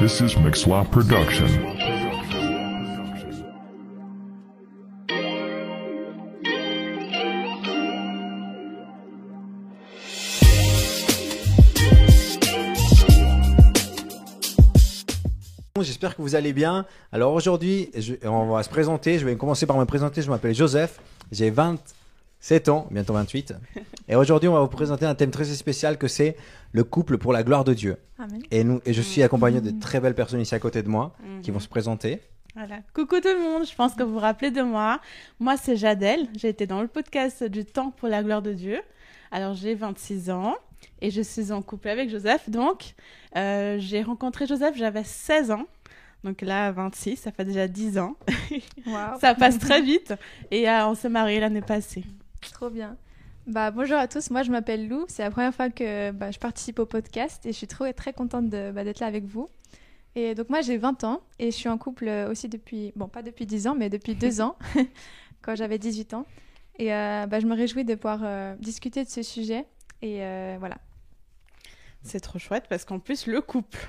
This is Production. J'espère que vous allez bien. Alors aujourd'hui, on va se présenter. Je vais commencer par me présenter. Je m'appelle Joseph. J'ai 27 ans, bientôt 28. Et aujourd'hui, on va vous présenter un thème très spécial que c'est le couple pour la gloire de Dieu. Amen. Et, nous, et je suis accompagné de très belles personnes ici à côté de moi qui vont se présenter. Voilà. Coucou tout le monde, je pense que vous vous rappelez de moi. Moi, c'est Jadel. J'ai été dans le podcast du temps pour la gloire de Dieu. Alors, j'ai 26 ans et je suis en couple avec Joseph. Donc, euh, j'ai rencontré Joseph, j'avais 16 ans. Donc là, 26, ça fait déjà 10 ans. Waouh, Ça passe très vite. Et euh, on s'est mariés l'année passée. Trop bien. Bah, bonjour à tous, moi je m'appelle Lou, c'est la première fois que bah, je participe au podcast et je suis trop, très contente de- bah, d'être là avec vous. Et donc moi j'ai 20 ans et je suis en couple aussi depuis, bon pas depuis 10 ans mais depuis 2 ans, quand j'avais 18 ans. Et euh, bah, je me réjouis de pouvoir euh, discuter de ce sujet et euh, voilà. C'est trop chouette parce qu'en plus, le couple.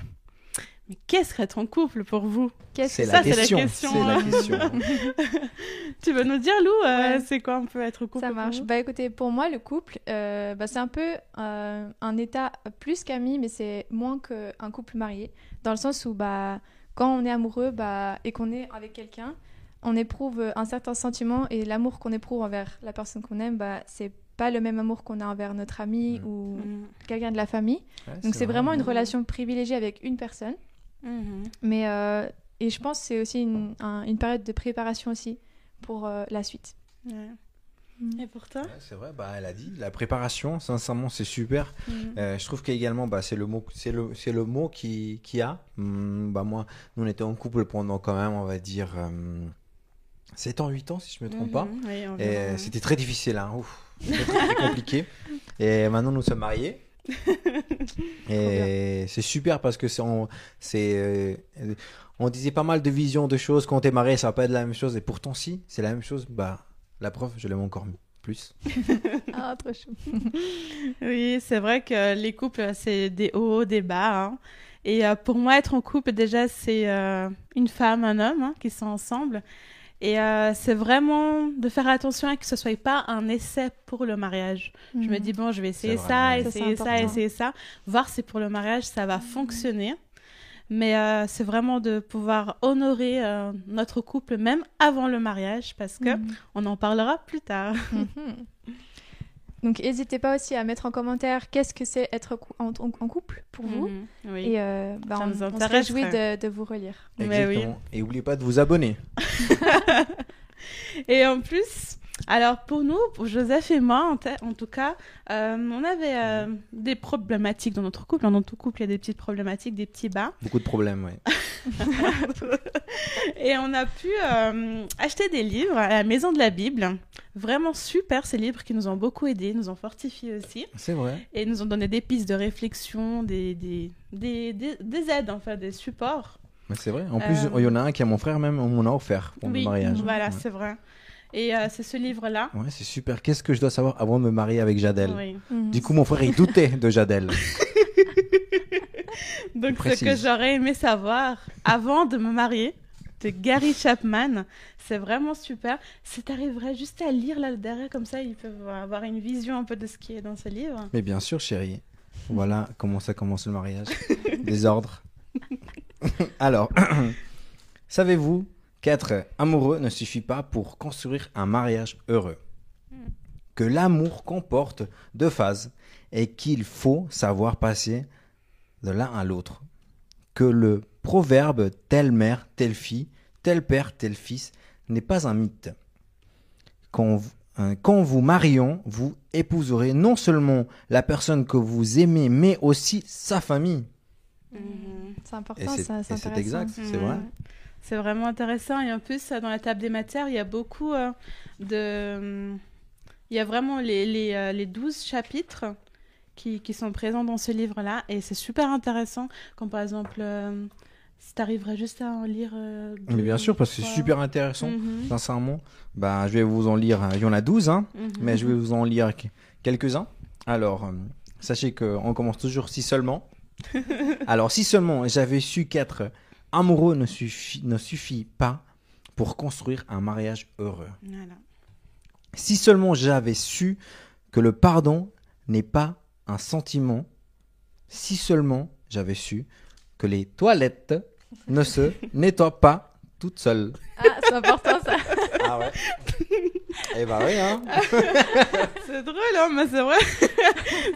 Mais qu'est-ce qu'être en couple pour vous C'est la ça, c'est la question. C'est la hein. question. Tu veux nous dire, Lou, euh, Ouais. c'est quoi un peu être couple Ça pour marche. vous Bah écoutez, pour moi, le couple, euh, bah, c'est un peu euh, un état plus qu'ami, mais c'est moins qu'un couple marié. Dans le sens où bah, quand on est amoureux bah, et qu'on est avec quelqu'un, on éprouve un certain sentiment et l'amour qu'on éprouve envers la personne qu'on aime, bah, c'est pas le même amour qu'on a envers notre ami Mm. ou Mhm. quelqu'un de la famille. Ouais, Donc c'est vraiment une relation privilégiée avec une personne. Mhm. Mais euh, et je pense que c'est aussi une, un- une période de préparation aussi pour euh, la suite. Ouais. Mm. Et pour toi Ouais, c'est vrai, bah, elle a dit. La préparation, sincèrement, c'est super. Mhm. Euh, je trouve qu'également, bah, c'est le mot, c'est le, c'est le mot qui, qui a. Hum, bah, moi, nous, on était en couple pendant quand même, on va dire, euh, 7 ans, 8 ans, si je me trompe pas. Mhm, oui, Et c'était très difficile, hein. Ouf, très, très, très compliqué. Et maintenant, nous sommes mariés. Et c'est super parce que c'est, on, euh, on disait pas mal de visions de choses quand t'es marié, ça va pas être la même chose. Et pourtant, si, c'est la même chose. Bah, la preuve, je l'aime encore plus. Ah, trop chou. Oui, c'est vrai que les couples, c'est des hauts, des bas. hein. Et euh, pour moi, être en couple, déjà, c'est euh, une femme, un homme hein, qui sont ensemble. Et euh, c'est vraiment de faire attention à que ce soit pas un essai pour le mariage. Je me dis, bon, je vais essayer ça, essayer ça, essayer ça, voir si pour le mariage, ça va fonctionner. Mais euh, c'est vraiment de pouvoir honorer euh, notre couple même avant le mariage parce que Mhm. on en parlera plus tard. Donc, n'hésitez pas aussi à mettre en commentaire qu'est-ce que c'est être en, en- en couple pour vous. Mhm, Oui. Et euh, bah, Ça on, se réjouit de, de vous relire. Mais oui. Exactement. Et n'oubliez pas de vous abonner. Et en plus, alors pour nous, pour Joseph et moi, en, tout cas, euh, on avait euh, des problématiques dans notre couple. Dans notre couple, il y a des petites problématiques, des petits bas. Beaucoup de problèmes, ouais. Et on a pu euh, acheter des livres à la Maison de la Bible. Vraiment super, ces livres qui nous ont beaucoup aidés, nous ont fortifiés aussi. C'est vrai. Et nous ont donné des pistes de réflexion, des, des, des, des, des aides, enfin, des supports. C'est vrai. En plus, il y en a un qui a mon frère même, on m'en a offert pour oui, mon mariage. voilà, Ouais. c'est vrai. Et euh, c'est ce livre-là. Ouais, c'est super. Qu'est-ce que je dois savoir avant de me marier avec Jadel Oui. Mhm. Du coup, mon frère, il doutait de Jadel. Donc, ce que j'aurais aimé savoir avant de me marier, de Gary Chapman, c'est vraiment super. Si tu arriverais juste à lire là derrière, comme ça, ils peuvent avoir une vision un peu de ce qui est dans ce livre. Mais bien sûr, chérie. Voilà comment ça commence le mariage. Désordre. Alors, savez-vous qu'être amoureux ne suffit pas pour construire un mariage heureux Que l'amour comporte deux phases et qu'il faut savoir passer de l'un à l'autre. Que le proverbe telle mère, telle fille, tel père, tel fils n'est pas un mythe. Quand vous, hein, quand vous marions, vous épouserez non seulement la personne que vous aimez, mais aussi sa famille. C'est Et important, c'est ça, c'est c'est exact, c'est Mhm. vrai. C'est vraiment intéressant. Et en plus, dans la table des matières, il y a beaucoup euh, de. Il y a vraiment les, les, euh, les 12 chapitres qui, qui sont présents dans ce livre-là. Et c'est super intéressant. Comme par exemple, euh, si tu arriverais juste à en lire. euh, Mais bien sûr, parce que c'est super intéressant, Mhm, sincèrement. Bah, je vais vous en lire, il y en a 12, hein, mhm. mais je vais vous en lire que- quelques-uns. Alors, sachez qu'on commence toujours si seulement. Alors, si seulement j'avais su qu'être amoureux ne suffit, ne suffit pas pour construire un mariage heureux. Voilà. Si seulement j'avais su que le pardon n'est pas un sentiment. Si seulement j'avais su que les toilettes ne se nettoient pas toutes seules. Ah, c'est important ça. Ah ouais Eh bah oui, hein C'est drôle, hein, mais c'est vrai.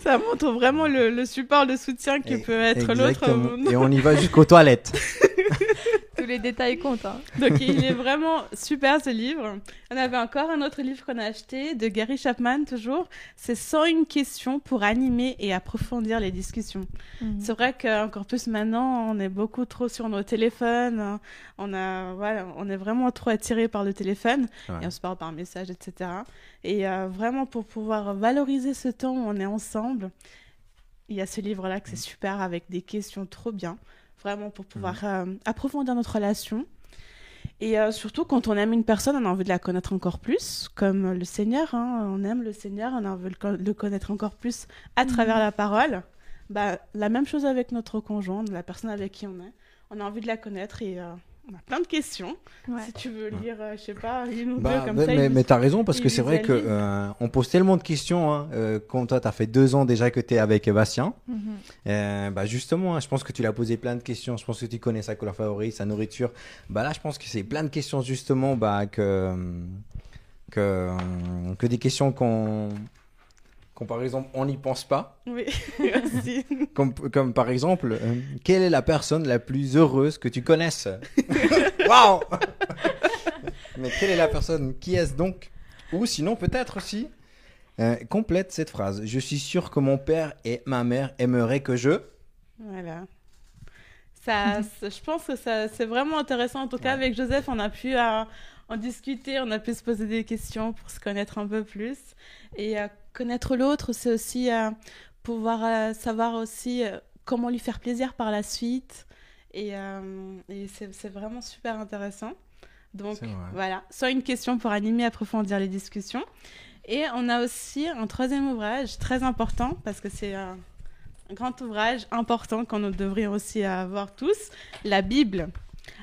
ça montre vraiment le, le support de soutien qui Et- peut être l'autre. Et on y va jusqu'aux toilettes. Tous les détails comptent. hein. Donc il est vraiment super ce livre. On avait encore un autre livre qu'on a acheté de Gary Chapman toujours. C'est 101 questions pour animer et approfondir les discussions. Mhm. C'est vrai qu'encore plus maintenant, on est beaucoup trop sur nos téléphones. hein. On a, voilà, on est vraiment trop attiré par le téléphone Ouais. et on se parle par message, etc. Et euh, vraiment pour pouvoir valoriser ce temps où on est ensemble, il y a ce livre-là que c'est super avec des questions trop bien, vraiment pour pouvoir euh, approfondir notre relation. Et euh, surtout, quand on aime une personne, on a envie de la connaître encore plus, comme le Seigneur. hein. On aime le Seigneur, on a envie de le co- le connaître encore plus à travers la parole. Bah, la même chose avec notre conjoint, la personne avec qui on est. On a envie de la connaître et euh, on a plein de questions. Ouais. Si tu veux lire, euh, je sais pas, une ou Bah, deux comme mais ça. mais, mais t'as raison parce que c'est vrai que visualise. euh, on pose tellement de questions. Hein, euh, comme toi, t'as fait deux ans déjà que t'es avec Bastien. Mhm. Euh, bah justement, hein, je pense que tu l'as posé plein de questions. Je pense que tu connais sa couleur favorite, sa nourriture. Bah là, je pense que c'est plein de questions justement bah, que, que, que des questions qu'on qu'on, par exemple on n'y pense pas. Oui, aussi. Comme, comme par exemple, euh, quelle est la personne la plus heureuse que tu connaisses? Waouh Mais quelle est la personne Qui est-ce donc? Ou sinon peut-être aussi euh, complète cette phrase. Je suis sûr que mon père et ma mère aimeraient que je. Voilà. Ça, je pense que ça, c'est vraiment intéressant. En tout cas, avec Joseph, on a pu euh, en discuter, on a pu se poser des questions pour se connaître un peu plus. Et connaître l'autre, c'est aussi euh, pouvoir euh, savoir aussi euh, comment lui faire plaisir par la suite. Et, et c'est, vraiment super intéressant. Donc voilà, soit une question pour animer, approfondir les discussions. Et on a aussi un troisième ouvrage très important parce que c'est un, grand ouvrage important qu'on nous devrions aussi avoir tous, la Bible.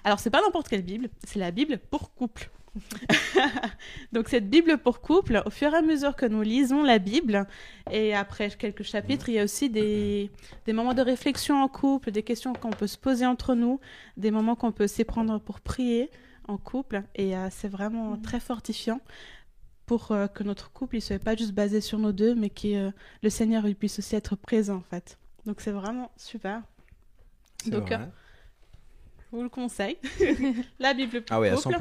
Alors c'est pas n'importe quelle Bible, c'est la Bible pour couple. Donc cette Bible pour couple, au fur et à mesure que nous lisons la Bible, et après quelques chapitres, il y a aussi des, des moments de réflexion en couple, des questions qu'on peut se poser entre nous, des moments qu'on peut s'éprendre pour prier en couple, et euh, c'est vraiment très fortifiant pour euh, que notre couple ne soit pas juste basé sur nous deux, mais que euh, le Seigneur il puisse aussi être présent en fait. Donc c'est vraiment super. Donc, vrai. euh, Je vous le conseille. la Bible pour Ah oui, à couple.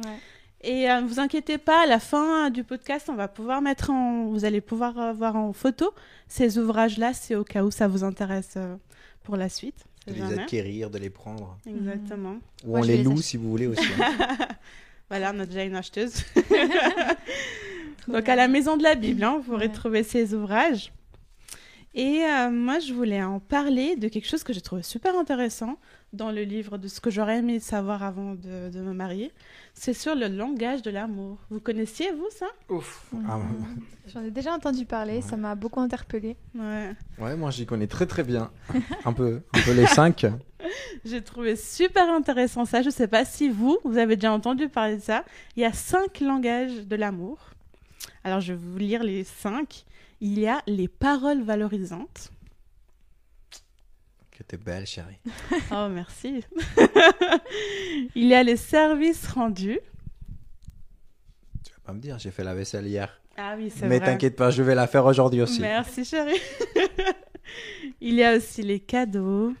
100%. Ouais. Et euh, ne vous inquiétez pas, à la fin du podcast, on va pouvoir mettre en, vous allez pouvoir euh, voir en photo ces ouvrages-là, c'est au cas où ça vous intéresse euh, pour la suite. De les jamais. acquérir, de les prendre. Exactement. Ou Moi, on les loue si vous voulez aussi. hein. Voilà, on a déjà une acheteuse. Donc bien. à la maison de la Bible, hein, vous pourrez Ouais. trouver ces ouvrages. Et euh, moi, je voulais en parler de quelque chose que j'ai trouvé super intéressant dans le livre, de ce que j'aurais aimé savoir avant de, de me marier. C'est sur le langage de l'amour. Vous connaissiez, vous, ça? Ouf. Mhm. Ah, J'en ai déjà entendu parler, ça m'a beaucoup interpellée. Ouais. ouais, moi j'y connais très très bien. Un peu, un peu les cinq. J'ai trouvé super intéressant ça. Je sais pas si vous, vous avez déjà entendu parler de ça. Il y a cinq langages de l'amour. Alors, je vais vous lire les cinq. Il y a les paroles valorisantes. Que t'es belle, chérie. Oh, merci. Il y a les services rendus. Tu vas pas me dire, j'ai fait la vaisselle hier. Ah oui, c'est Mais vrai. t'inquiète pas, je vais la faire aujourd'hui aussi. Merci, chérie. Il y a aussi les cadeaux.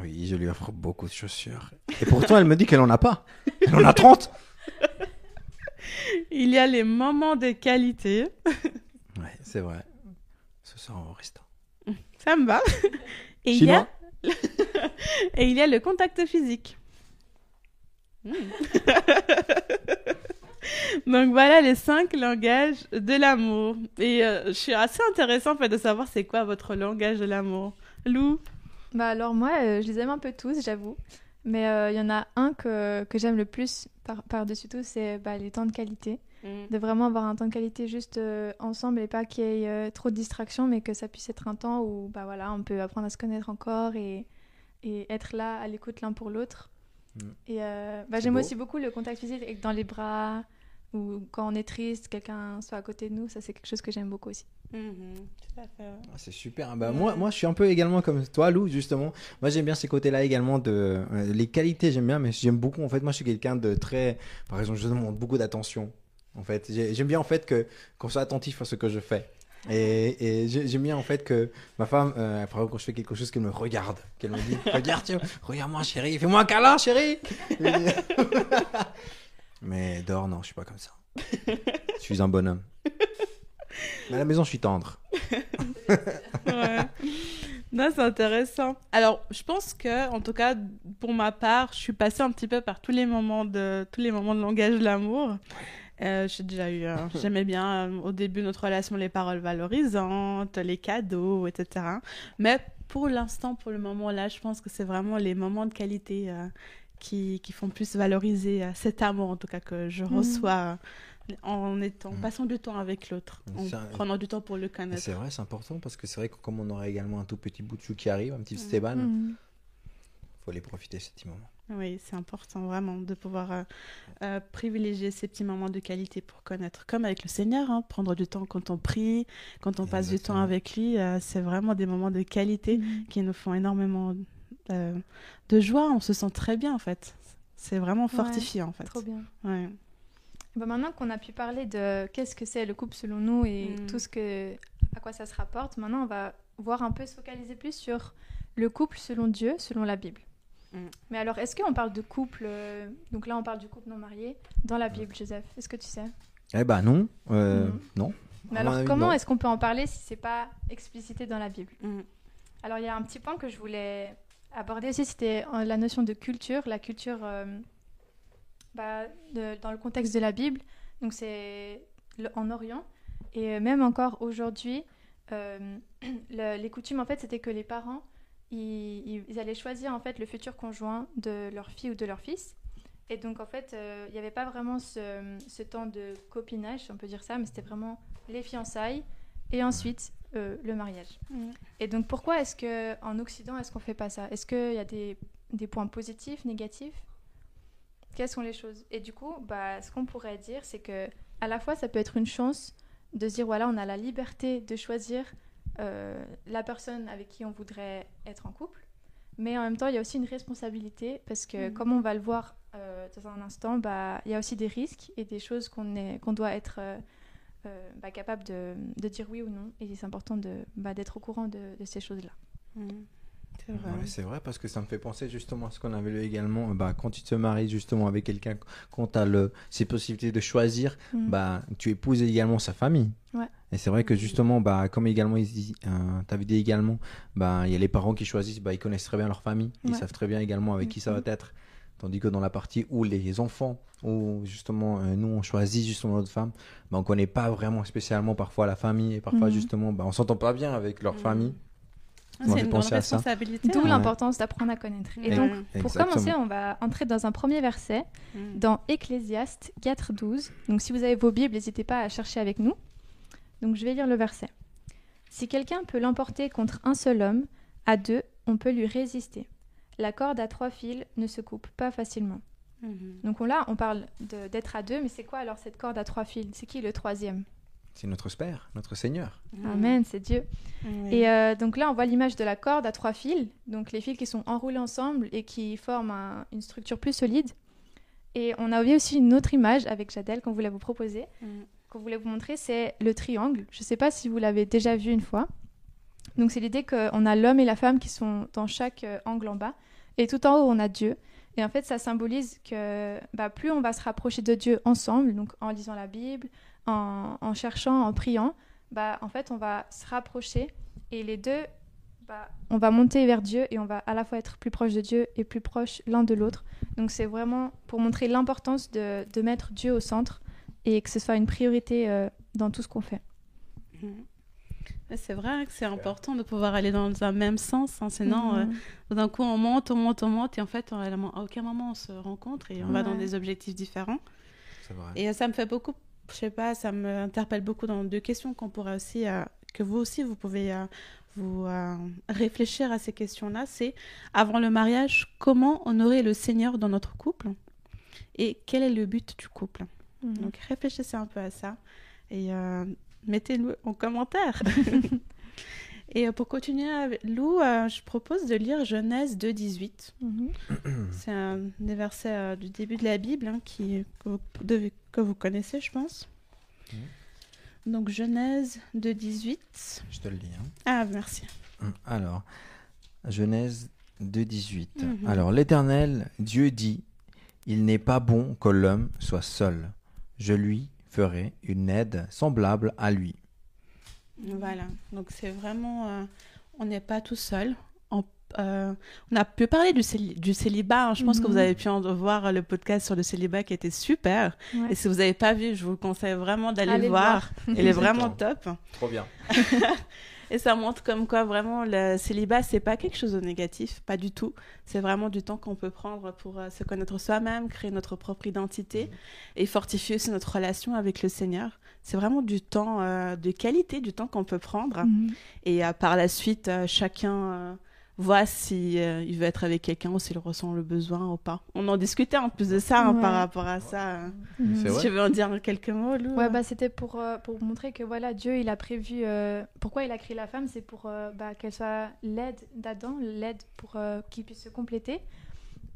Oui, je lui offre beaucoup de chaussures. Et pourtant, elle me dit qu'elle en a pas. Elle en a 30. Il y a les moments de qualité. Ouais, c'est vrai. Soir, au restaurant. Ça me va. Et il, y a... Et il y a le contact physique. Hmm. Donc voilà les cinq langages de l'amour. Et euh, je suis assez intéressée en fait de savoir c'est quoi votre langage de l'amour. Lou Bah alors moi, euh, je les aime un peu tous, j'avoue. Mais euh, il y en a un que, que j'aime le plus par- par-dessus tout, c'est bah, les temps de qualité. Mm. de vraiment avoir un temps de qualité juste euh, ensemble et pas qu'il y ait euh, trop de distractions, mais que ça puisse être un temps où bah, voilà, on peut apprendre à se connaître encore et, et être là à l'écoute l'un pour l'autre. Mm. Et euh, bah, j'aime aussi beaucoup le contact physique avec- dans les bras ou quand on est triste, quelqu'un soit à côté de nous. Ça, c'est quelque chose que j'aime beaucoup aussi. Mhm, Tout à fait. Ah, C'est super. Bah, Ouais. moi, moi, je suis un peu également comme toi, Lou, justement. Moi, j'aime bien ces côtés-là également. De, les qualités, j'aime bien, mais j'aime beaucoup. En fait, moi, je suis quelqu'un de très. Par exemple, je demande beaucoup d'attention. En fait, J'ai- j'aime bien en fait que qu'on soit attentif à ce que je fais. Et, et j'ai- j'aime bien en fait que ma femme, euh, exemple, quand je fais quelque chose, qu'elle me regarde, qu'elle me dit Regarde, tiens, regarde-moi, chérie, fais-moi un câlin, chérie. mais dehors, non, je suis pas comme ça. Je suis un bonhomme. Mais à la maison, je suis tendre. Ouais. Non, c'est intéressant. Alors, je pense que, en tout cas, pour ma part, je suis passée un petit peu par tous les moments de tous les moments de langage de l'amour. Euh, j'ai déjà eu, euh, j'aimais bien euh, au début de notre relation les paroles valorisantes, les cadeaux, etc. Mais pour l'instant, pour le moment là, je pense que c'est vraiment les moments de qualité euh, qui, qui font plus valoriser euh, cet amour, en tout cas que je Mhm. reçois en étant, Mhm. passant du temps avec l'autre, en prenant du temps pour le connaître. C'est vrai, c'est important parce que c'est vrai que comme on aura également un tout petit bout de chou qui arrive, un petit Mm. Stéban, Mhm. faut les profiter ces petits moments. Oui, c'est important vraiment de pouvoir euh, euh, privilégier ces petits moments de qualité pour connaître, comme avec le Seigneur, hein, prendre du temps quand on prie, quand on passe du temps avec lui, euh, c'est vraiment des moments de qualité Mhm. qui nous font énormément euh, de joie, on se sent très bien en fait. C'est vraiment fortifiant en fait. Trop bien. Ouais. Bah, maintenant qu'on a pu parler de qu'est-ce que c'est le couple selon nous et Mm. tout ce que à quoi ça se rapporte, maintenant on va voir un peu se focaliser plus sur le couple selon Dieu, selon la Bible. Mm. Mais alors, est-ce qu'on parle de couple euh, Donc là, on parle du couple non marié dans la Bible, Joseph. Est-ce que tu sais? Eh ben non, euh, Mhm. non. Mais alors, avis, comment est-ce qu'on peut en parler si c'est pas explicité dans la Bible? Mm. Alors, il y a un petit point que je voulais aborder aussi, c'était euh, la notion de culture, la culture euh, bah, de- dans le contexte de la Bible. Donc, c'est en Orient. Et même encore aujourd'hui, euh, le- les coutumes, en fait, c'était que les parents, ils, allaient choisir, en fait, le futur conjoint de leur fille ou de leur fils. Et donc, en fait, euh, il n'y avait pas vraiment ce, ce temps de copinage, si on peut dire ça, mais c'était vraiment les fiançailles et ensuite euh, le mariage. Mm. Et donc, pourquoi est-ce que en Occident, est-ce qu'on fait pas ça? Est-ce qu'il y a des, des points positifs, négatifs? Quelles sont les choses? Et du coup, bah, ce qu'on pourrait dire, c'est que à la fois, ça peut être une chance de se dire voilà, on a la liberté de choisir euh, la personne avec qui on voudrait être en couple, mais en même temps, il y a aussi une responsabilité parce que, Mhm. comme on va le voir euh, dans un instant, bah, il y a aussi des risques et des choses qu'on doit être euh, bah, capable de, de dire oui ou non. Et c'est important bah, d'être au courant de, de ces choses-là. Mm. C'est vrai. Ouais, c'est vrai parce que ça me fait penser justement à ce qu'on avait lu également. Bah, quand tu te maries justement avec quelqu'un, quand tu as le, ces possibilités de choisir, Mm. bah, tu épouses également sa famille. Ouais. Et c'est vrai que justement, bah, comme également, tu avais dit également, bah, il y a les parents qui choisissent, bah, ils connaissent très bien leur famille, ils savent très bien également avec qui ça va Mhm. être. Tandis que dans la partie où les enfants, où justement euh, nous on choisit justement notre femme, bah, on connaît pas vraiment spécialement parfois la famille et parfois Mhm. justement bah, on s'entend pas bien avec leur Mhm. famille. Ah, c'est une grande responsabilité. D'où hein. Ouais. l'importance d'apprendre à connaître. Et donc, pour Exactement. commencer, on va entrer dans un premier verset Mm. dans Ecclésiaste 4.12. Donc, si vous avez vos Bibles, n'hésitez pas à chercher avec nous. Donc, je vais lire le verset. Si quelqu'un peut l'emporter contre un seul homme, à deux, on peut lui résister. La corde à trois fils ne se coupe pas facilement. Mhm. Donc on- là, on parle de- d'être à deux, mais c'est quoi alors cette corde à trois fils? C'est qui le troisième? C'est notre Père, notre Seigneur. Amen, c'est Dieu. Oui. Et euh, donc là, on voit l'image de la corde à trois fils, donc les fils qui sont enroulés ensemble et qui forment un- une structure plus solide. Et on a aussi une autre image avec Jadel qu'on voulait vous proposer, Mm. qu'on voulait vous montrer, c'est le triangle. Je ne sais pas si vous l'avez déjà vu une fois. Donc c'est l'idée qu'on a l'homme et la femme qui sont dans chaque euh, angle en bas, et tout en haut, on a Dieu. Et en fait, ça symbolise que bah, plus on va se rapprocher de Dieu ensemble, donc en lisant la Bible, en, en cherchant, en priant, bah, en fait, on va se rapprocher et les deux, bah, on va monter vers Dieu et on va à la fois être plus proche de Dieu et plus proche l'un de l'autre. Donc c'est vraiment pour montrer l'importance de, de mettre Dieu au centre et que ce soit une priorité euh, dans tout ce qu'on fait. Mais C'est vrai que c'est important de pouvoir aller dans un même sens, hein, sinon euh, Mhm. d'un coup on monte, on monte, on monte, et en fait on- à aucun moment on se rencontre et on va dans des objectifs différents. Vrai. Et euh, ça me fait beaucoup je sais pas, ça m'interpelle beaucoup dans deux questions qu'on pourrait aussi, euh, que vous aussi, vous pouvez euh, vous euh, réfléchir à ces questions-là. C'est avant le mariage, comment honorer le Seigneur dans notre couple et quel est le but du couple? Mhm. Donc réfléchissez un peu à ça et mettez-le en commentaire. et pour continuer avec Lou, je propose de lire Genèse 2, 18. Mhm. C'est un des versets euh, du début de la Bible hein, qui, que, vous, devez- que vous connaissez, je pense. Donc Genèse 2, 18. Je te le dis. hein. Ah, merci. Alors, Genèse 2, 18. Mhm. Alors, l'Éternel, Dieu dit Il n'est pas bon que l'homme soit seul. Je lui ferai une aide semblable à lui. Voilà. Donc c'est vraiment, euh, on n'est pas tout seul. On, euh, on a pu parler du, céli- du célibat. hein. Je pense que Mhm. vous avez pu en voir le podcast sur le célibat qui était super. Ouais. Et si vous n'avez pas vu, je vous conseille vraiment d'aller le voir. Il est vraiment top. Trop bien. Et ça montre comme quoi vraiment le célibat, c'est pas quelque chose de négatif, pas du tout. C'est vraiment du temps qu'on peut prendre pour euh, se connaître soi-même, créer notre propre identité et fortifier aussi notre relation avec le Seigneur. C'est vraiment du temps euh, de qualité, du temps qu'on peut prendre. Mhm. Et euh, par la suite, euh, chacun euh, voit si euh, il veut être avec quelqu'un ou s'il ressent le besoin ou pas. On en discutait en plus de ça hein, par rapport à ça. Mhm. Si tu veux en dire quelques mots, Lou Ouais, bah, c'était pour, euh, pour montrer que voilà, Dieu, il a prévu. euh, pourquoi il a créé la femme C'est pour euh, bah, qu'elle soit l'aide d'Adam, l'aide pour euh, qu'il puisse se compléter.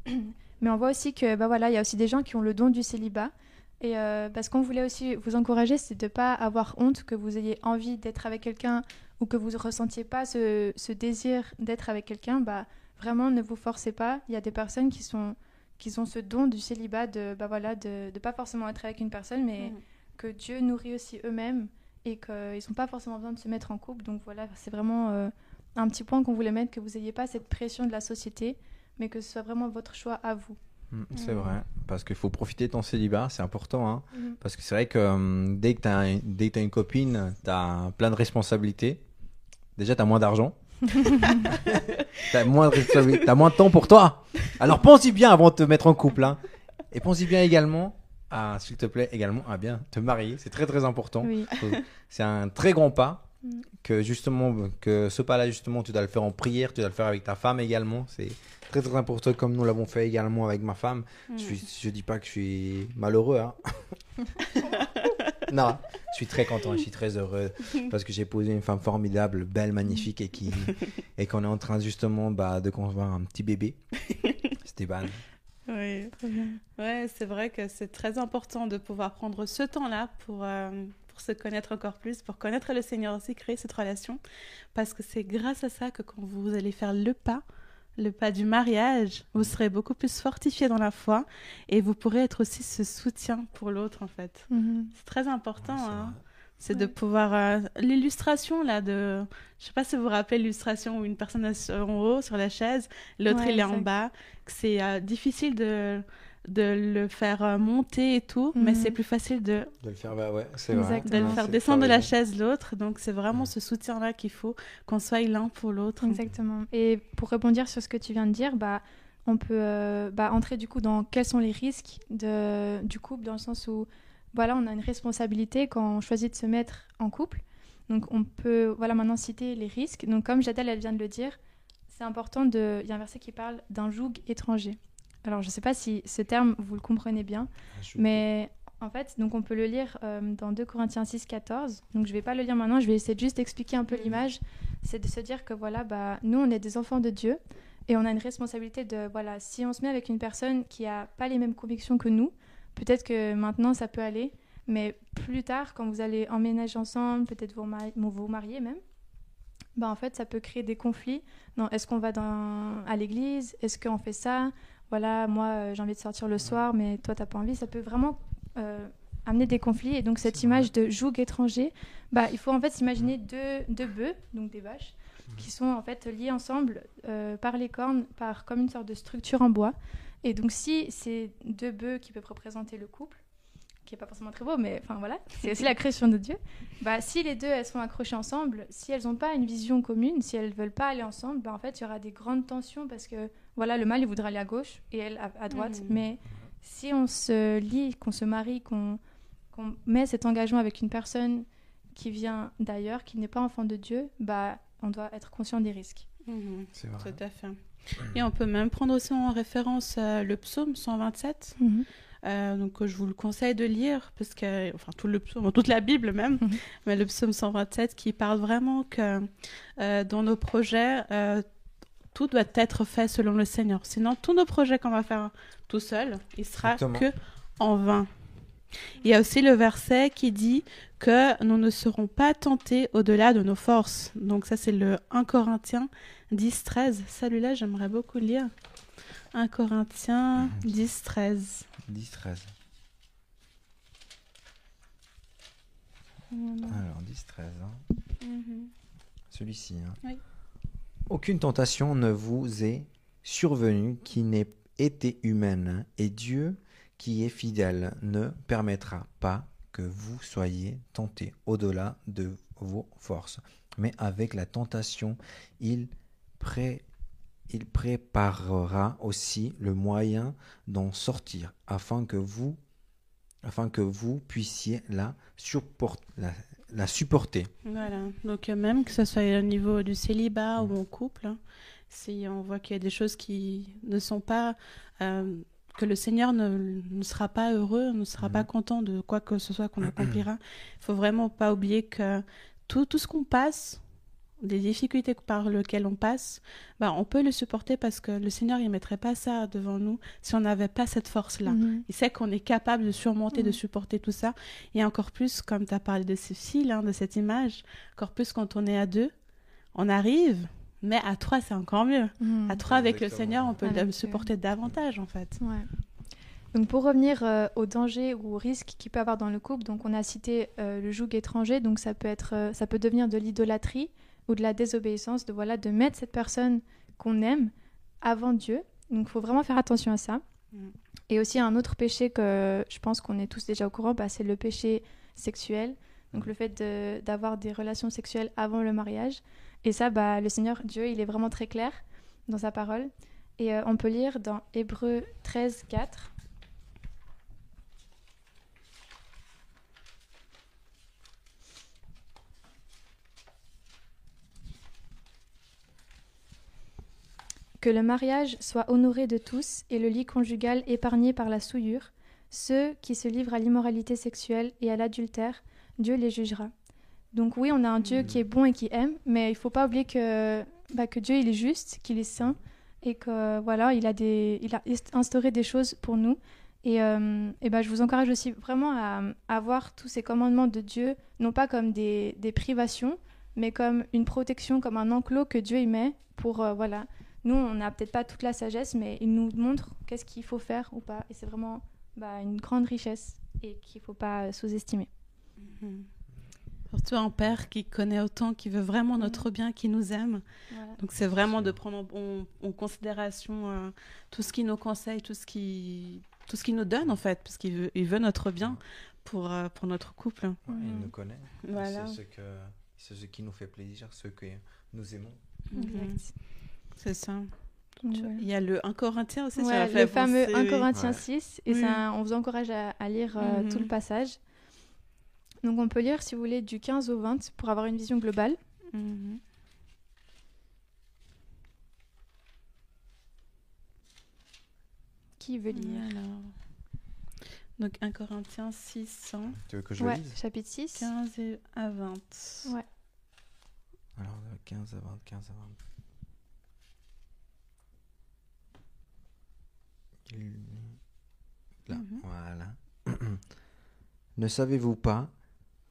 Mais on voit aussi que bah, voilà, il y a aussi des gens qui ont le don du célibat. Et euh, parce qu'on voulait aussi vous encourager, c'est de ne pas avoir honte que vous ayez envie d'être avec quelqu'un ou que vous ne ressentiez pas ce, ce désir d'être avec quelqu'un. Bah, vraiment, ne vous forcez pas. Il y a des personnes qui, sont, qui ont ce don du célibat de bah, voilà, de ne pas forcément être avec une personne, mais Mhm. que Dieu nourrit aussi eux-mêmes et qu'ils n'ont pas forcément besoin de se mettre en couple. Donc voilà, c'est vraiment euh, un petit point qu'on voulait mettre, que vous n'ayez pas cette pression de la société, mais que ce soit vraiment votre choix à vous. Mm, C'est vrai. Parce qu'il faut profiter de ton célibat, c'est important. Hein. Parce que c'est vrai que hum, dès que tu as, dès que t'as une copine, tu as plein de responsabilités. Déjà, tu as moins d'argent. tu as, moins de moins de temps pour toi. Alors pense-y bien avant de te mettre en couple. hein. Et pense-y bien également, à, s'il te plaît, également à bien te marier. C'est très très important. Oui. C'est un très grand pas. Mm. Que justement, que ce pas-là, justement, tu dois le faire en prière, tu dois le faire avec ta femme également. C'est très très important, comme nous l'avons fait également avec ma femme. Je, suis, je dis pas que je suis malheureux. Hein. non, je suis très content, je suis très heureux parce que j'ai posé une femme formidable, belle, magnifique et qui et qu'on est en train justement bah, de concevoir un petit bébé. Stéban. Oui, ouais, c'est vrai que c'est très important de pouvoir prendre ce temps-là pour, euh, pour se connaître encore plus, pour connaître le Seigneur aussi, créer cette relation. Parce que c'est grâce à ça que quand vous allez faire le pas, le pas du mariage, vous serez beaucoup plus fortifié dans la foi et vous pourrez être aussi ce soutien pour l'autre, en fait. Mhm. C'est très important. Ouais, c'est hein. C'est de pouvoir. euh, L'illustration, là, de. Je sais pas si vous vous rappelez l'illustration où une personne est en haut sur la chaise, l'autre Ouais, il est en bas, que c'est euh, difficile de, de le faire euh, monter et tout, mais Mhm. c'est plus facile de, De le faire, bah ouais, c'est vrai. Exact. de le faire descendre de la chaise l'autre. Donc c'est vraiment ce soutien-là qu'il faut, qu'on soit l'un pour l'autre. Exactement. Et pour rebondir sur ce que tu viens de dire, bah, on peut euh, bah, entrer du coup dans quels sont les risques de, du couple, dans le sens où voilà, on a une responsabilité quand on choisit de se mettre en couple. Donc on peut voilà, maintenant citer les risques. Donc comme Jadel elle vient de le dire, c'est important de... Il y a un verset qui parle d'un joug étranger. Alors je ne sais pas si ce terme, vous le comprenez bien, mais en fait, donc on peut le lire euh, dans 2 Corinthiens 6, 14. Donc je vais pas le lire maintenant, je vais essayer de juste expliquer un peu Mhm. l'image. C'est de se dire que voilà, bah, nous on est des enfants de Dieu et on a une responsabilité de, voilà, si on se met avec une personne qui a pas les mêmes convictions que nous, peut-être que maintenant ça peut aller, mais plus tard, quand vous allez emménager ensemble, peut-être vous, mari- vous marier même, bah en fait ça peut créer des conflits. Non, est-ce qu'on va dans, à l'église? Est-ce qu'on fait ça? Voilà, moi euh, j'ai envie de sortir le soir, mais toi t'as pas envie. Ça peut vraiment euh, amener des conflits. Et donc cette image de joug étranger, bah il faut en fait s'imaginer deux, deux bœufs, donc des vaches, qui sont en fait liés ensemble euh, par les cornes, par comme une sorte de structure en bois. Et donc si ces deux bœufs qui peuvent représenter le couple, qui est pas forcément très beau, mais enfin voilà, c'est aussi la création de Dieu. Bah, si les deux elles sont accrochées ensemble, si elles n'ont pas une vision commune, si elles veulent pas aller ensemble, bah, en fait il y aura des grandes tensions parce que voilà le mâle il voudra aller à gauche et elle à, à droite. Mhm. Mais si on se lie, qu'on se marie, qu'on met cet engagement avec une personne qui vient d'ailleurs, qui n'est pas enfant de Dieu, bah, on doit être conscient des risques. Mhm. C'est vrai. Tout à fait. Et on peut même prendre aussi en référence euh, le psaume 127. Euh, donc je vous le conseille de lire parce que enfin tout le psaume, toute la Bible même, mais le psaume 127 qui parle vraiment que euh, dans nos projets euh, tout doit être fait selon le Seigneur. Sinon tous nos projets qu'on va faire tout seul, il sera Exactement. que en vain. Il y a aussi le verset qui dit que nous ne serons pas tentés au-delà de nos forces. Donc ça c'est le 1 Corinthiens 10 13. Celui-là j'aimerais beaucoup le lire. 1 Corinthiens 10 13. 10, 13. Alors, 10, 13. hein. Mhm. Celui-ci. hein. Oui. Aucune tentation ne vous est survenue qui n'ait été humaine, et Dieu, qui est fidèle, ne permettra pas que vous soyez tentés au-delà de vos forces. Mais avec la tentation, il, pré- il préparera aussi le moyen d'en sortir, afin que vous, afin que vous puissiez la, support- la, la supporter. Voilà. Donc euh, même que ce soit au niveau du célibat ou en couple, hein, si on voit qu'il y a des choses qui ne sont pas... euh, que le Seigneur ne, ne sera pas heureux, ne sera Mhm. pas content de quoi que ce soit qu'on accomplira. Il faut vraiment pas oublier que tout, tout ce qu'on passe, des difficultés par lesquelles on passe, bah, on peut le supporter parce que le Seigneur ne mettrait pas ça devant nous si on n'avait pas cette force-là. Mhm. Il sait qu'on est capable de surmonter, de Mhm. supporter tout ça. Et encore plus, comme tu as parlé de ce fil, hein, de cette image, encore plus quand on est à deux, on arrive, mais à trois, c'est encore mieux. Mhm. À trois, avec le. Seigneur, on peut le Dieu. supporter davantage, en fait. Ouais. Donc pour revenir euh, aux dangers ou aux risques qu'il peut avoir dans le couple, donc on a cité euh, le joug étranger, donc ça peut être, euh, ça peut devenir de l'idolâtrie ou de la désobéissance, de voilà, de mettre cette personne qu'on aime avant Dieu. Donc il faut vraiment faire attention à ça. Mm. Et aussi un autre péché que je pense qu'on est tous déjà au courant, bah, c'est le péché sexuel. Donc le fait de- d'avoir des relations sexuelles avant le mariage. Et ça, bah, le Seigneur Dieu, il est vraiment très clair dans sa parole. Et euh, on peut lire dans Hébreu 13, 4. Que le mariage soit honoré de tous et le lit conjugal épargné par la souillure. Ceux qui se livrent à l'immoralité sexuelle et à l'adultère, Dieu les jugera. Donc oui, on a un Dieu qui est bon et qui aime, mais il faut pas oublier que, bah, que Dieu il est juste, qu'il est saint et que voilà, il a des, il a instauré des choses pour nous. Et, euh, et bah, je vous encourage aussi vraiment à, à voir tous ces commandements de Dieu, non pas comme des, des privations, mais comme une protection, comme un enclos que Dieu y met pour euh, voilà. Nous, on n'a peut-être pas toute la sagesse, mais il nous montre qu'est-ce qu'il faut faire ou pas. Et c'est vraiment bah, une grande richesse et qu'il faut pas sous-estimer. Mhm. Surtout un père qui connaît autant, qui veut vraiment notre bien, qui nous aime. Voilà. Donc c'est vraiment de prendre en, en- en considération euh, tout ce qu'il nous conseille, tout ce qui tout ce qu'il nous donne en fait, parce qu'il veut, il veut notre bien pour, euh, pour notre couple. Ouais, Il Mhm. nous connaît. Voilà. C'est ce, que, c'est ce qui nous fait plaisir, ce que nous aimons. Exact. C'est ça. Voilà. Il y a le 1 Corinthien aussi, ça Ouais, le fameux penser, 1 oui. Corinthiens Ouais. 6, et Oui. ça, on vous encourage à, à lire euh, Mhm. tout le passage. Donc on peut lire, si vous voulez, du 15 au 20 pour avoir une vision globale. Mhm. Qui veut lire? Alors. Donc 1 Corinthiens 6, Tu veux que je Ouais, lise? chapitre 6. 15 et à 20. Ouais. Alors, de 15 à 20, 15 à 20. Là, Mhm. voilà. ne savez-vous pas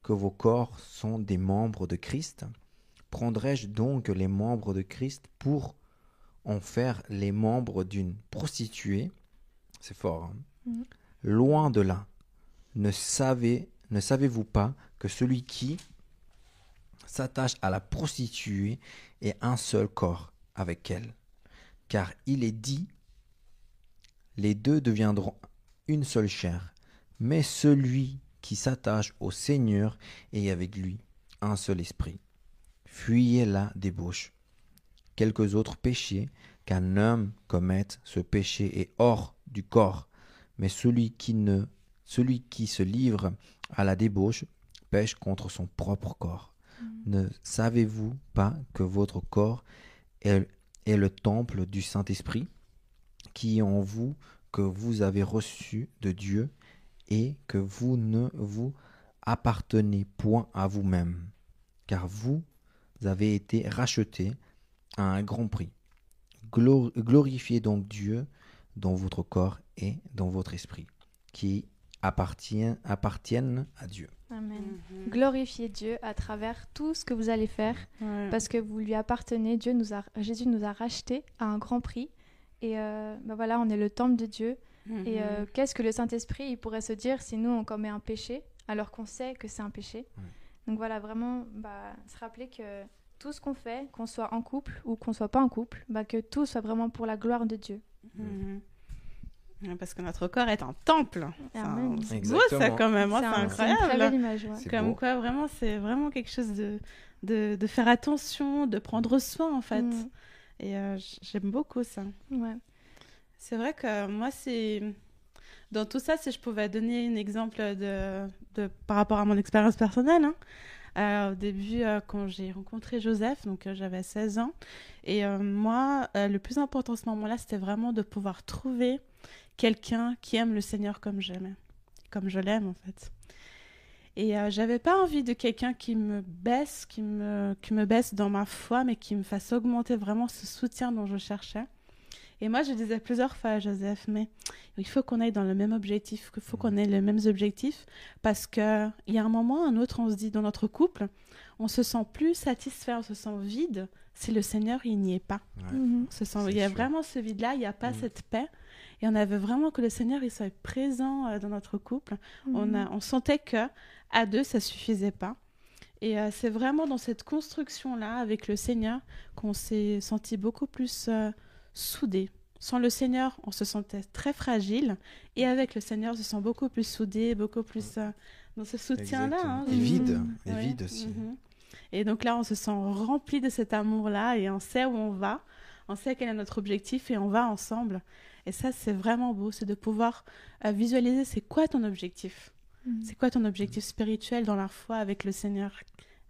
que vos corps sont des membres de Christ? Prendrais-je donc les membres de Christ pour en faire les membres d'une prostituée? C'est fort. hein Mhm. Loin de là. Ne savez, ne savez-vous pas que celui qui s'attache à la prostituée est un seul corps avec elle? Car il est dit, les deux deviendront une seule chair. Mais celui qui s'attache au Seigneur est avec lui un seul esprit. Fuyez la débauche. Quelques autres péchés qu'un homme commette, ce péché est hors du corps, mais celui qui ne celui qui se livre à la débauche pêche contre son propre corps. Ne savez-vous pas que votre corps est, est le temple du Saint-Esprit? Qui est en vous, que vous avez reçu de Dieu et que vous ne vous appartenez point à vous-même, car vous avez été rachetés à un grand prix. Glor- glorifiez donc Dieu dans votre corps et dans votre esprit, qui appartient, appartiennent à Dieu. Amen. Mhm. Glorifiez Dieu à travers tout ce que vous allez faire parce que vous lui appartenez. Dieu nous a, Jésus nous a rachetés à un grand prix. Et euh, bah voilà, on est le temple de Dieu. Mhm. Et euh, qu'est-ce que le Saint-Esprit il pourrait se dire si nous on commet un péché alors qu'on sait que c'est un péché? Donc voilà, vraiment bah, se rappeler que tout ce qu'on fait, qu'on soit en couple ou qu'on soit pas en couple, bah, que tout soit vraiment pour la gloire de Dieu. Mhm. Parce que notre corps est un temple. C'est beau ça quand même, C'est un- incroyable. belle image. ouais. C'est Comme beau. quoi, vraiment, c'est vraiment quelque chose de, de, de faire attention, de prendre soin en fait. Mm. Et euh, j'aime beaucoup ça. Ouais. C'est vrai que moi, c'est. Dans tout ça, si je pouvais donner un exemple de, de... par rapport à mon expérience personnelle, hein. Euh, au début, euh, quand j'ai rencontré Joseph, donc euh, j'avais 16 ans, et moi, le plus important à ce moment-là, c'était vraiment de pouvoir trouver quelqu'un qui aime le Seigneur comme j'aimais, comme je l'aime en fait. Et euh, j'avais pas envie de quelqu'un qui me baisse, qui me, qui me baisse dans ma foi, mais qui me fasse augmenter vraiment ce soutien dont je cherchais. Et moi, je disais plusieurs fois à Joseph, mais il faut qu'on aille dans le même objectif, qu'il faut qu'on ait les mêmes objectifs, parce que il y a un moment, un autre, on se dit dans notre couple, on se sent plus satisfait, on se sent vide si le Seigneur il n'y est pas. Ouais. Mhm. On se sent, C'est il y a sûr. vraiment ce vide-là, il n'y a pas Mm. cette paix, et on avait vraiment que le Seigneur il soit présent euh, dans notre couple. On, a, on sentait que à deux, ça suffisait pas. Et euh, c'est vraiment dans cette construction-là, avec le Seigneur, qu'on s'est senti beaucoup plus euh, soudés. Sans le Seigneur, on se sentait très fragile. Et avec le Seigneur, on se sent beaucoup plus soudés, beaucoup plus euh, dans ce soutien-là. Hein. Et vide, Mhm. et Ouais. vide aussi. Mhm. Et donc là, on se sent rempli de cet amour-là et on sait où on va, on sait quel est notre objectif et on va ensemble. Et ça, c'est vraiment beau, c'est de pouvoir euh, visualiser c'est quoi ton objectif. Mhm. C'est quoi ton objectif spirituel dans la foi avec le Seigneur?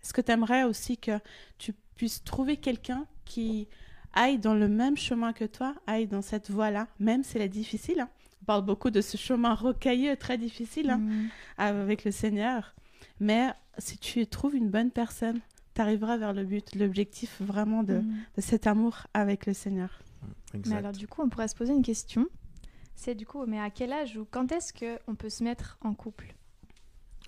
Est-ce que tu aimerais aussi que tu puisses trouver quelqu'un qui aille dans le même chemin que toi, aille dans cette voie-là, même si elle est difficile hein? On parle beaucoup de ce chemin rocailleux, très difficile hein, Mhm. avec le Seigneur. Mais si tu trouves une bonne personne, tu arriveras vers le but, l'objectif vraiment de, de cet amour avec le Seigneur. Mais alors du coup, on pourrait se poser une question. C'est du coup, mais à quel âge ou quand est-ce que on peut se mettre en couple?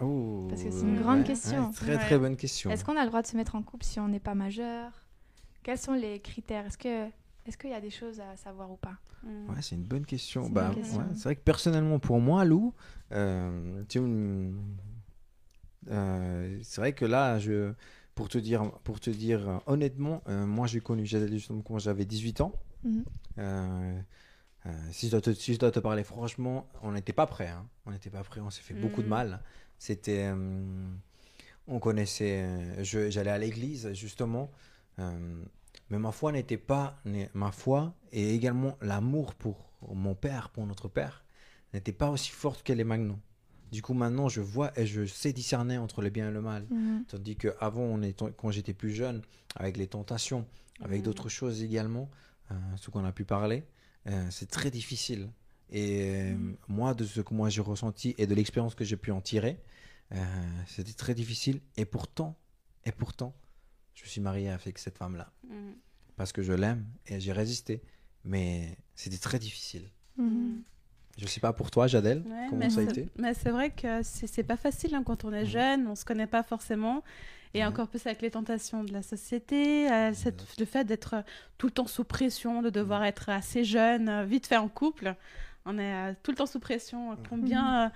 Oh, Parce que c'est une grande question. ouais, très Ouais. très bonne question. Est-ce qu'on a le droit de se mettre en couple si on n'est pas majeur? Quels sont les critères? Est-ce que est-ce qu'il y a des choses à savoir ou pas? Ouais, c'est une bonne question. C'est Bah, bonne question. ouais, c'est vrai que personnellement, pour moi, Lou, euh, tu euh, c'est vrai que là, je, pour te dire, pour te dire euh, honnêtement, euh, moi j'ai connu Jadel justement quand j'avais 18 ans. Mhm. Euh, euh, si, je dois te, si je dois te parler franchement, on n'était pas prêts. hein. On n'était pas prêts, on s'est fait beaucoup de Mhm. mal. C'était. euh, on connaissait. euh, J'allais à l'église, justement. mais ma foi n'était pas. Ma foi et également l'amour pour mon père, pour notre père, n'était pas aussi forte qu'elle est maintenant. Du coup, maintenant, je vois et je sais discerner entre le bien et le mal. Mhm. Tandis que avant, on est, quand j'étais plus jeune, avec les tentations, avec d'autres choses également, ce qu'on a pu parler, euh, c'est très difficile. Et euh, moi, de ce que moi j'ai ressenti et de l'expérience que j'ai pu en tirer, euh, c'était très difficile. Et pourtant, et pourtant, je me suis marié avec cette femme-là Mhm. parce que je l'aime et j'ai résisté. Mais c'était très difficile. Mhm. Je sais pas pour toi, Jadel, Ouais, comment ça a été? Mais c'est vrai que c'est pas facile hein, quand on est Mhm. jeune, on se connaît pas forcément. Et Ouais. encore plus avec les tentations de la société, euh, cette- le fait d'être euh, tout le temps sous pression, de devoir être assez jeune, euh, vite fait en couple. On est euh, tout le temps sous pression. Combien euh,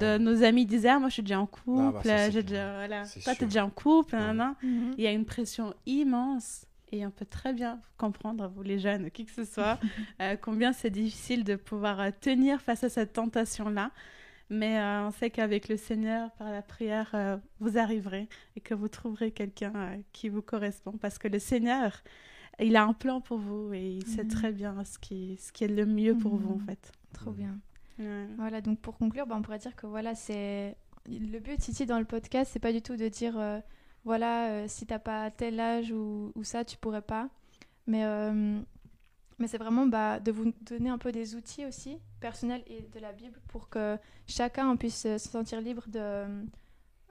de Ouais. nos amis disaient ah, Moi, je suis déjà en couple, Ah bah, ça, c'est j'ai déjà, voilà. Toi, tu es déjà en couple. Ouais. nan, nan. Mhm. Il y a une pression immense. Et on peut très bien comprendre, vous les jeunes, qui que ce soit, euh, combien c'est difficile de pouvoir tenir face à cette tentation-là. Mais euh, on sait qu'avec le Seigneur, par la prière, euh, vous arriverez et que vous trouverez quelqu'un euh, qui vous correspond. Parce que le Seigneur, il a un plan pour vous et il sait Mhm. très bien ce qui, ce qui est le mieux pour vous, en Mhm. fait. Trop bien. Ouais. Voilà, donc pour conclure, bah, on pourrait dire que voilà, c'est le but ici dans le podcast, c'est pas du tout de dire euh, voilà, euh, si t'as pas tel âge ou, ou ça, tu pourrais pas. Mais, euh, mais c'est vraiment bah, de vous donner un peu des outils aussi, personnels et de la Bible, pour que chacun puisse euh, se sentir libre de,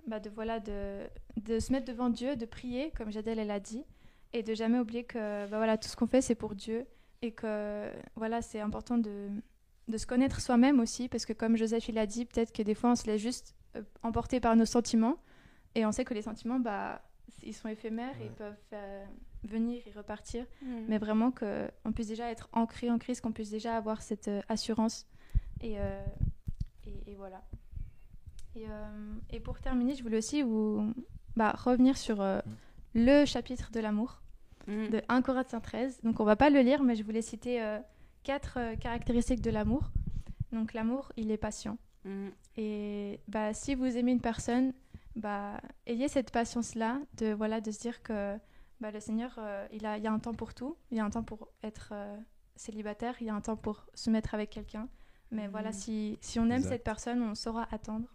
bah, de, voilà, de, de se mettre devant Dieu, de prier, comme Jadel elle a dit, et de jamais oublier que bah, voilà, tout ce qu'on fait, c'est pour Dieu, et que voilà, c'est important de, de se connaître soi-même aussi, parce que comme Joseph il a dit, peut-être que des fois on se laisse juste euh, emporter par nos sentiments, et on sait que les sentiments, bah, ils sont éphémères, et Ouais. ils peuvent euh, venir et repartir, Mm. mais vraiment qu'on puisse déjà être ancré en Christ, qu'on puisse déjà avoir cette euh, assurance, et, euh, et, et voilà. Et, euh, et pour terminer, je voulais aussi vous bah, revenir sur euh, le chapitre de l'amour Mm. de 1 Corinthiens 13. Donc on va pas le lire, mais je voulais citer euh, quatre euh, caractéristiques de l'amour. Donc l'amour, il est patient. Mm. Et bah, si vous aimez une personne, bah, ayez cette patience-là de, voilà, de se dire que bah, le Seigneur, euh, il, a, il y a un temps pour tout. Il y a un temps pour être euh, célibataire, il y a un temps pour se mettre avec quelqu'un. Mais Mhm. voilà, si, si on aime Exact. cette personne, on saura attendre.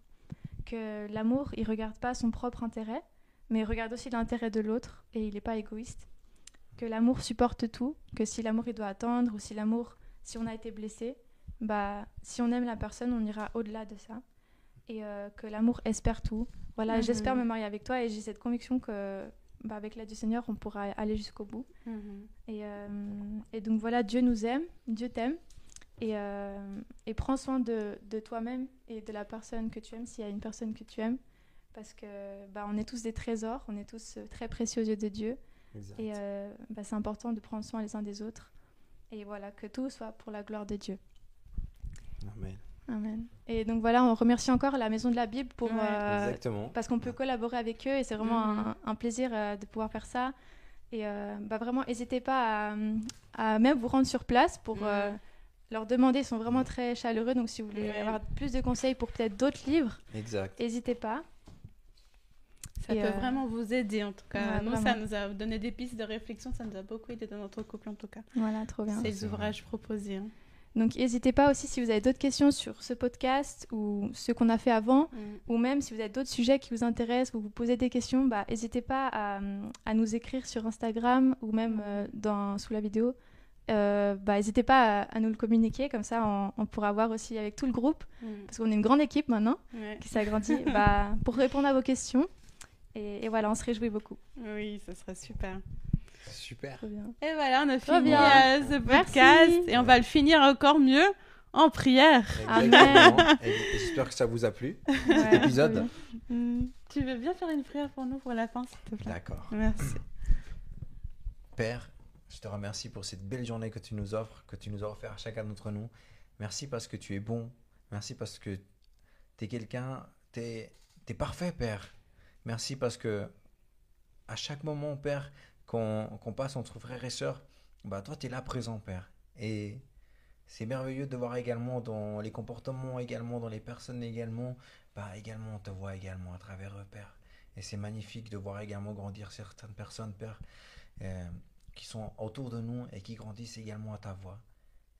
Que l'amour, il regarde pas son propre intérêt, mais il regarde aussi l'intérêt de l'autre et il n'est pas égoïste. Que l'amour supporte tout, que si l'amour il doit attendre ou si l'amour, si on a été blessé, bah si on aime la personne, on ira au-delà de ça. Et euh, que l'amour espère tout. Voilà, Mhm. j'espère me marier avec toi et j'ai cette conviction que bah, avec l'aide du Seigneur, on pourra aller jusqu'au bout. Mhm. Et, euh, et donc voilà, Dieu nous aime, Dieu t'aime. Et, euh, et prends soin de, de toi-même et de la personne que tu aimes, s'il y a une personne que tu aimes. Parce que bah, on est tous des trésors, on est tous très précieux aux yeux de Dieu. Exact. Et euh, bah, c'est important de prendre soin les uns des autres. Et voilà, que tout soit pour la gloire de Dieu. Amen. Amen. Et donc voilà, on remercie encore la Maison de la Bible pour, Ouais. euh, Exactement. parce qu'on peut collaborer avec eux et c'est vraiment Mhm. un, un plaisir euh, de pouvoir faire ça. Et euh, bah, vraiment, n'hésitez pas à, à même vous rendre sur place pour Mhm. euh, leur demander. Ils sont vraiment très chaleureux. Donc si vous voulez Ouais. avoir plus de conseils pour peut-être d'autres livres, n'hésitez pas. Ça Et, peut euh, vraiment vous aider en tout cas. ouais, Nous, ça nous a donné des pistes de réflexion, ça nous a beaucoup aidé dans notre couple en tout cas. Voilà, trop bien. Ces ouvrages proposés. hein. Donc n'hésitez pas aussi si vous avez d'autres questions sur ce podcast ou ce qu'on a fait avant. Mm. ou même si vous avez d'autres sujets qui vous intéressent ou vous posez des questions, bah, n'hésitez pas à, à nous écrire sur Instagram ou même euh, dans, sous la vidéo. Euh, bah, n'hésitez pas à, à nous le communiquer, comme ça on, on pourra voir aussi avec tout le groupe, Mm. parce qu'on est une grande équipe maintenant Ouais. qui s'agrandit, bah, pour répondre à vos questions. Et, et voilà, on se réjouit beaucoup. Oui, ça serait super. Super. Et voilà, on a fini bien. euh, ce Merci. podcast et on va le finir encore mieux en prière. Et j'espère que ça vous a plu. Ouais, épisode. Mm. Tu veux bien faire une prière pour nous pour la fin, s'il te plaît? D'accord. Merci. Père, je te remercie pour cette belle journée que tu nous offres, que tu nous as offert à chacun d'entre nous. Merci parce que tu es bon. Merci parce que tu es quelqu'un, tu es, parfait, Père. Merci parce que à chaque moment, Père, qu'on passe entre frères et sœurs, bah, toi, tu es là présent, Père. Et c'est merveilleux de voir également dans les comportements, également dans les personnes, également, bah, également, on te voit également à travers eux, Père. Et c'est magnifique de voir également grandir certaines personnes, Père. euh, qui sont autour de nous et qui grandissent également à ta voix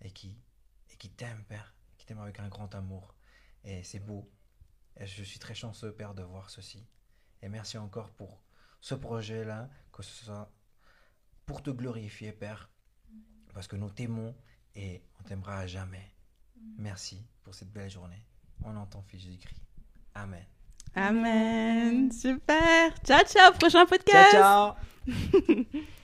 et qui, et qui t'aiment, Père, qui t'aiment avec un grand amour. Et c'est beau. Et je suis très chanceux, Père, de voir ceci. Et merci encore pour ce projet-là, que ce soit pour te glorifier, Père, parce que nous t'aimons et on t'aimera à jamais. Merci pour cette belle journée. On entend Fils Jésus-Christ. Amen. Amen. Super. Ciao, ciao. Prochain podcast. Ciao, ciao